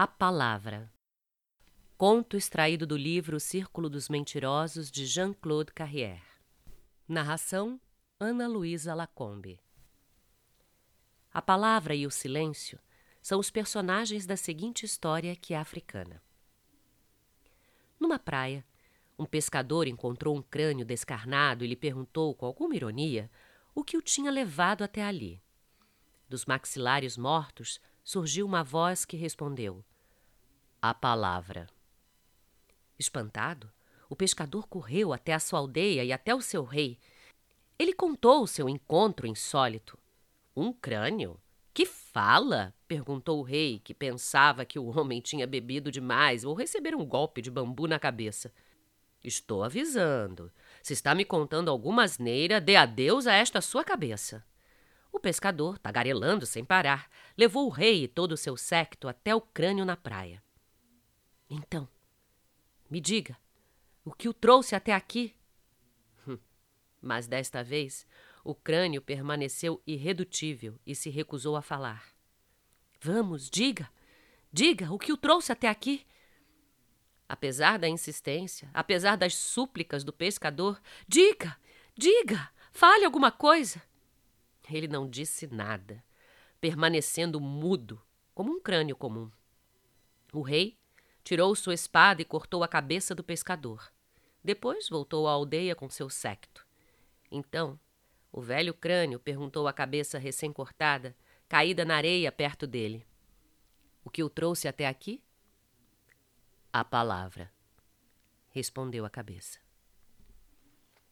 A Palavra. Conto extraído do livro Círculo dos Mentirosos de Jean-Claude Carrière. Narração: Ana Luísa Lacombe. A palavra e o silêncio são os personagens da seguinte história que é africana. Numa praia, um pescador encontrou um crânio descarnado e lhe perguntou, com alguma ironia, o que o tinha levado até ali. Dos maxilares mortos surgiu uma voz que respondeu: A palavra. Espantado, o pescador correu até a sua aldeia e até o seu rei. Ele contou o seu encontro insólito. Um crânio? Que fala? perguntou o rei, que pensava que o homem tinha bebido demais ou receber um golpe de bambu na cabeça. Estou avisando. Se está me contando alguma asneira, dê adeus a esta sua cabeça. O pescador, tagarelando sem parar, levou o rei e todo o seu séquito até o crânio na praia. Então, me diga, o que o trouxe até aqui? Hum, mas desta vez, o crânio permaneceu irredutível e se recusou a falar. Vamos, diga, diga o que o trouxe até aqui. Apesar da insistência, apesar das súplicas do pescador, diga, diga, fale alguma coisa. Ele não disse nada, permanecendo mudo, como um crânio comum. O rei tirou sua espada e cortou a cabeça do pescador. Depois voltou à aldeia com seu séquito. Então, o velho crânio perguntou à cabeça recém-cortada, caída na areia perto dele: O que o trouxe até aqui? A palavra, respondeu a cabeça.